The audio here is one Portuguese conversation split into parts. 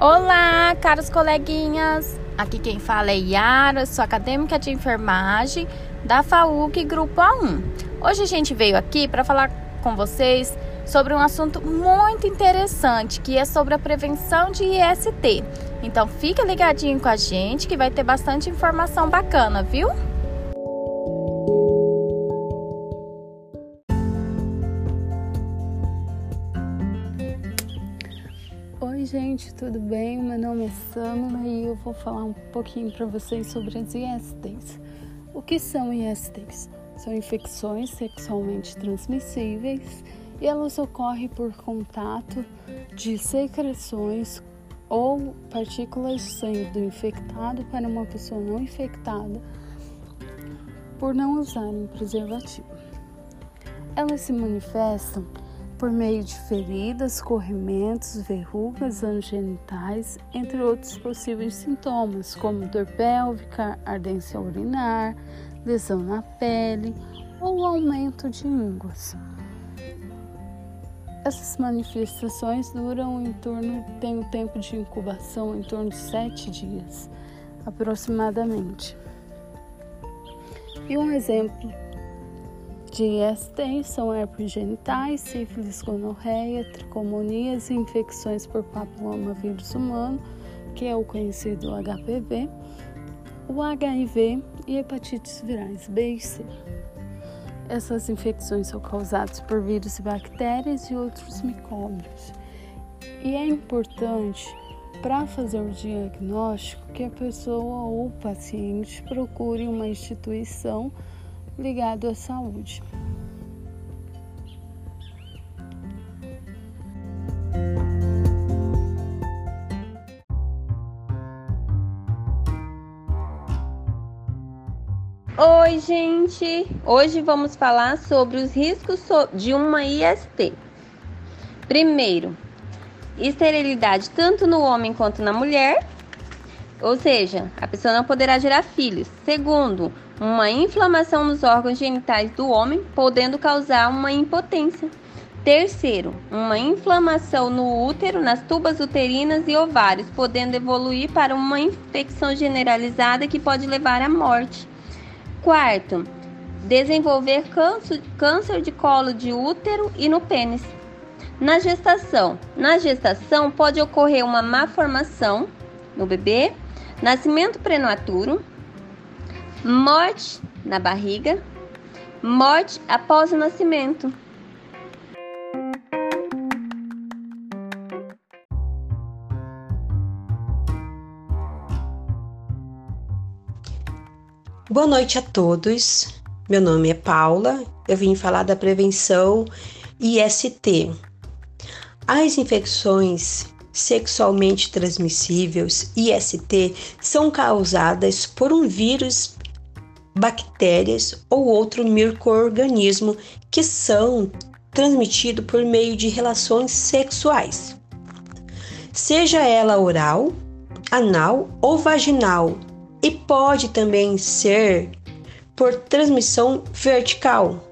Olá, caros coleguinhas! Aqui quem fala é Yara, sou acadêmica de enfermagem da FAUC Grupo A1. Hoje a gente veio aqui para falar com vocês sobre um assunto muito interessante, que é sobre a prevenção de IST. Então fica ligadinho com a gente que vai ter bastante informação bacana, viu? Oi, gente, tudo bem? Meu nome é Samula e eu vou falar um pouquinho para vocês sobre as ISTs. O que são ISTs? São infecções sexualmente transmissíveis e elas ocorrem por contato de secreções ou partículas de sangue do infectado para uma pessoa não infectada por não usarem preservativo. Elas se manifestam por meio de feridas, corrimentos, verrugas genitais, entre outros possíveis sintomas, como dor pélvica, ardência urinar, lesão na pele ou aumento de ínguas. Essas manifestações duram em torno, tem um tempo de incubação em torno de sete dias, aproximadamente. E um exemplo de ISTs são herpes genitais, sífilis, gonorreia, tricomonias e infecções por papilomavírus humano, que é o conhecido HPV, o HIV e hepatites virais B e C. Essas infecções são causadas por vírus e bactérias e outros micróbios. E é importante para fazer o diagnóstico que a pessoa ou o paciente procure uma instituição ligado à saúde. Oi, gente! Hoje vamos falar sobre os riscos de uma IST. Primeiro, esterilidade tanto no homem quanto na mulher, ou seja, a pessoa não poderá gerar filhos. Segundo, uma inflamação nos órgãos genitais do homem, podendo causar uma impotência. Terceiro, uma inflamação no útero, nas tubas uterinas e ovários, podendo evoluir para uma infecção generalizada que pode levar à morte. Quarto, desenvolver câncer de colo de útero e no pênis. Na gestação, na gestação pode ocorrer uma má formação no bebê, nascimento prematuro, morte na barriga, morte após o nascimento. Boa noite a todos. Meu nome é Paula. Eu vim falar da prevenção IST. As infecções sexualmente transmissíveis, IST, são causadas por um vírus bactérias ou outro microorganismo que são transmitidos por meio de relações sexuais, seja ela oral, anal ou vaginal, e pode também ser por transmissão vertical,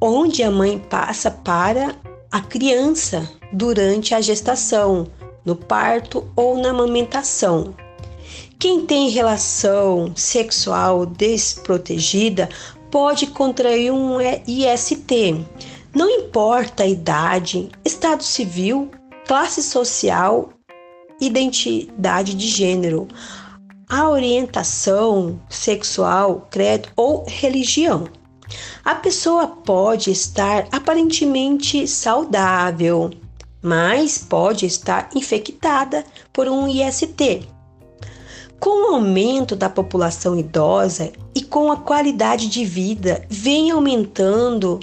onde a mãe passa para a criança durante a gestação, no parto ou na amamentação. Quem tem relação sexual desprotegida pode contrair um IST. Não importa a idade, estado civil, classe social, identidade de gênero, a orientação sexual, credo ou religião. A pessoa pode estar aparentemente saudável, mas pode estar infectada por um IST. Com o aumento da população idosa e com a qualidade de vida, vem aumentando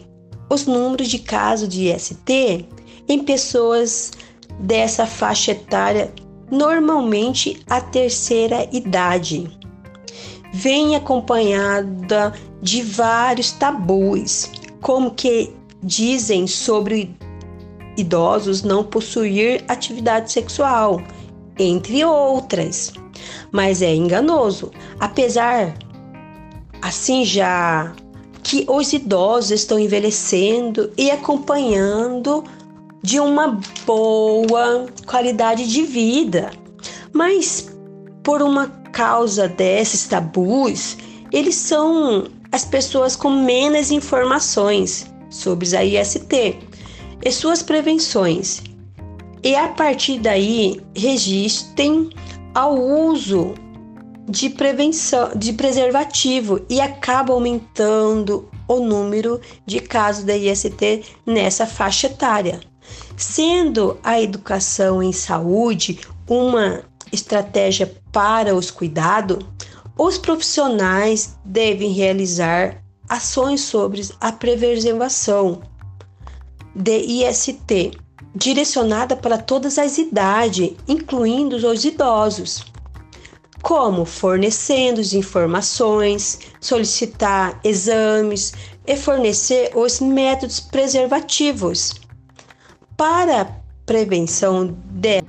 os números de casos de IST em pessoas dessa faixa etária, normalmente a terceira idade. Vem acompanhada de vários tabus, como que dizem sobre idosos não possuir atividade sexual, entre outras mas é enganoso. Apesar assim já que os idosos estão envelhecendo e acompanhando de uma boa qualidade de vida. Mas por uma causa desses tabus, eles são as pessoas com menos informações sobre a IST e suas prevenções. E a partir daí resistem ao uso de prevenção de preservativo e acaba aumentando o número de casos da IST nessa faixa etária. Sendo a educação em saúde uma estratégia para os cuidados, os profissionais devem realizar ações sobre a preservação de IST, direcionada para todas as idades, incluindo os idosos, como fornecendo informações, solicitar exames e fornecer os métodos preservativos para prevenção de